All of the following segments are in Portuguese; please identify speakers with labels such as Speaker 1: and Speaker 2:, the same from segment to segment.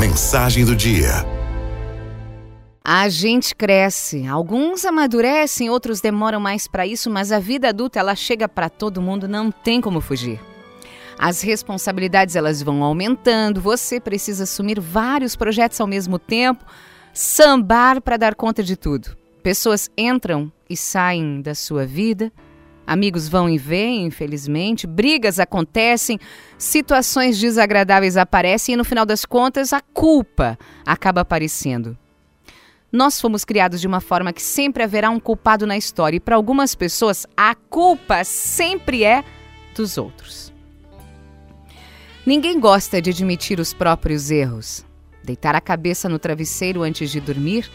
Speaker 1: Mensagem do dia.
Speaker 2: A gente cresce, alguns amadurecem, outros demoram mais para isso, mas a vida adulta ela chega para todo mundo, não tem como fugir. As responsabilidades elas vão aumentando, você precisa assumir vários projetos ao mesmo tempo, sambar para dar conta de tudo. Pessoas entram e saem da sua vida, amigos vão e vêm, infelizmente, brigas acontecem, situações desagradáveis aparecem e no final das contas a culpa acaba aparecendo. Nós fomos criados de uma forma que sempre haverá um culpado na história e para algumas pessoas a culpa sempre é dos outros. Ninguém gosta de admitir os próprios erros. Deitar a cabeça no travesseiro antes de dormir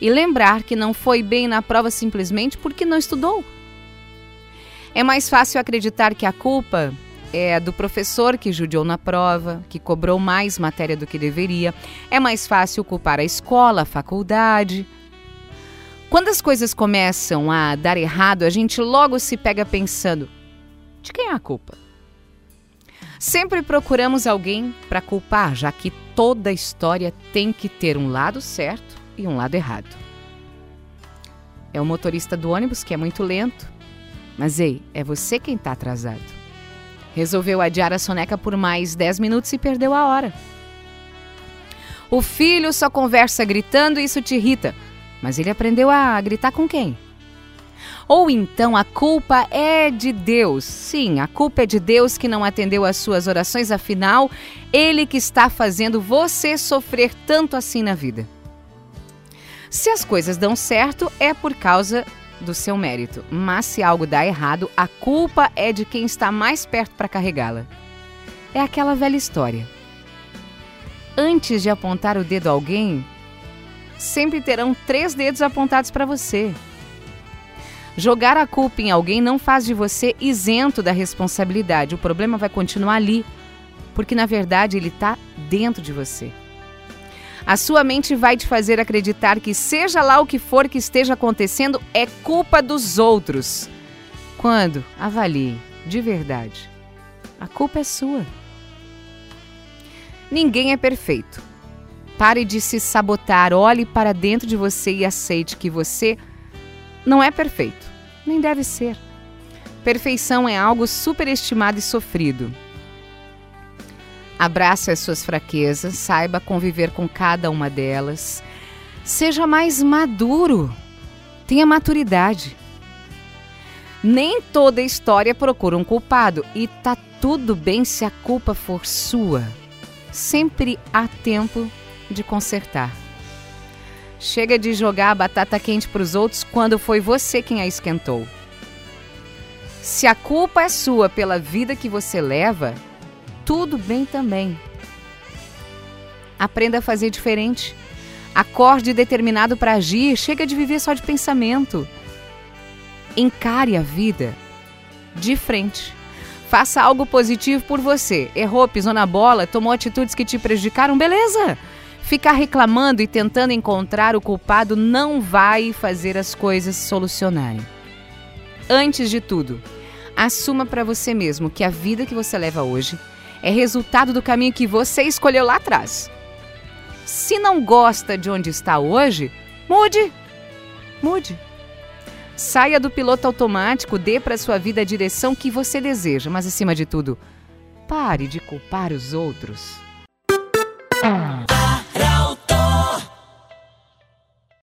Speaker 2: e lembrar que não foi bem na prova simplesmente porque não estudou. É mais fácil acreditar que a culpa é do professor que judiou na prova, que cobrou mais matéria do que deveria. É mais fácil culpar a escola, a faculdade. Quando as coisas começam a dar errado, a gente logo se pega pensando: de quem é a culpa? Sempre procuramos alguém para culpar, já que toda história tem que ter um lado certo e um lado errado. É o motorista do ônibus que é muito lento, mas ei, é você quem está atrasado. Resolveu adiar a soneca por mais 10 minutos e perdeu a hora. O filho só conversa gritando e isso te irrita, mas ele aprendeu a gritar com quem? Ou então a culpa é de Deus. Sim, a culpa é de Deus que não atendeu às suas orações, afinal, ele que está fazendo você sofrer tanto assim na vida. Se as coisas dão certo, é por causa do seu mérito, mas se algo dá errado, a culpa é de quem está mais perto para carregá-la. É aquela velha história. Antes de apontar o dedo a alguém, sempre terão três dedos apontados para você. Jogar a culpa em alguém não faz de você isento da responsabilidade. O problema vai continuar ali, porque na verdade ele está dentro de você. A sua mente vai te fazer acreditar que, seja lá o que for que esteja acontecendo, é culpa dos outros. Quando? Avalie, de verdade. A culpa é sua. Ninguém é perfeito. Pare de se sabotar, olhe para dentro de você e aceite que você não é perfeito, nem deve ser. Perfeição é algo superestimado e sofrido. Abrace as suas fraquezas, saiba conviver com cada uma delas. Seja mais maduro. Tenha maturidade. Nem toda história procura um culpado e tá tudo bem se a culpa for sua. Sempre há tempo de consertar. Chega de jogar a batata quente para os outros quando foi você quem a esquentou. Se a culpa é sua pela vida que você leva, tudo bem também. Aprenda a fazer diferente. Acorde determinado para agir, chega de viver só de pensamento. Encare a vida de frente. Faça algo positivo por você. Errou, pisou na bola, tomou atitudes que te prejudicaram, beleza? Ficar reclamando e tentando encontrar o culpado não vai fazer as coisas solucionarem. Antes de tudo, assuma para você mesmo que a vida que você leva hoje é resultado do caminho que você escolheu lá atrás. Se não gosta de onde está hoje, mude. Mude. Saia do piloto automático, dê para sua vida a direção que você deseja, mas acima de tudo, pare de culpar os outros.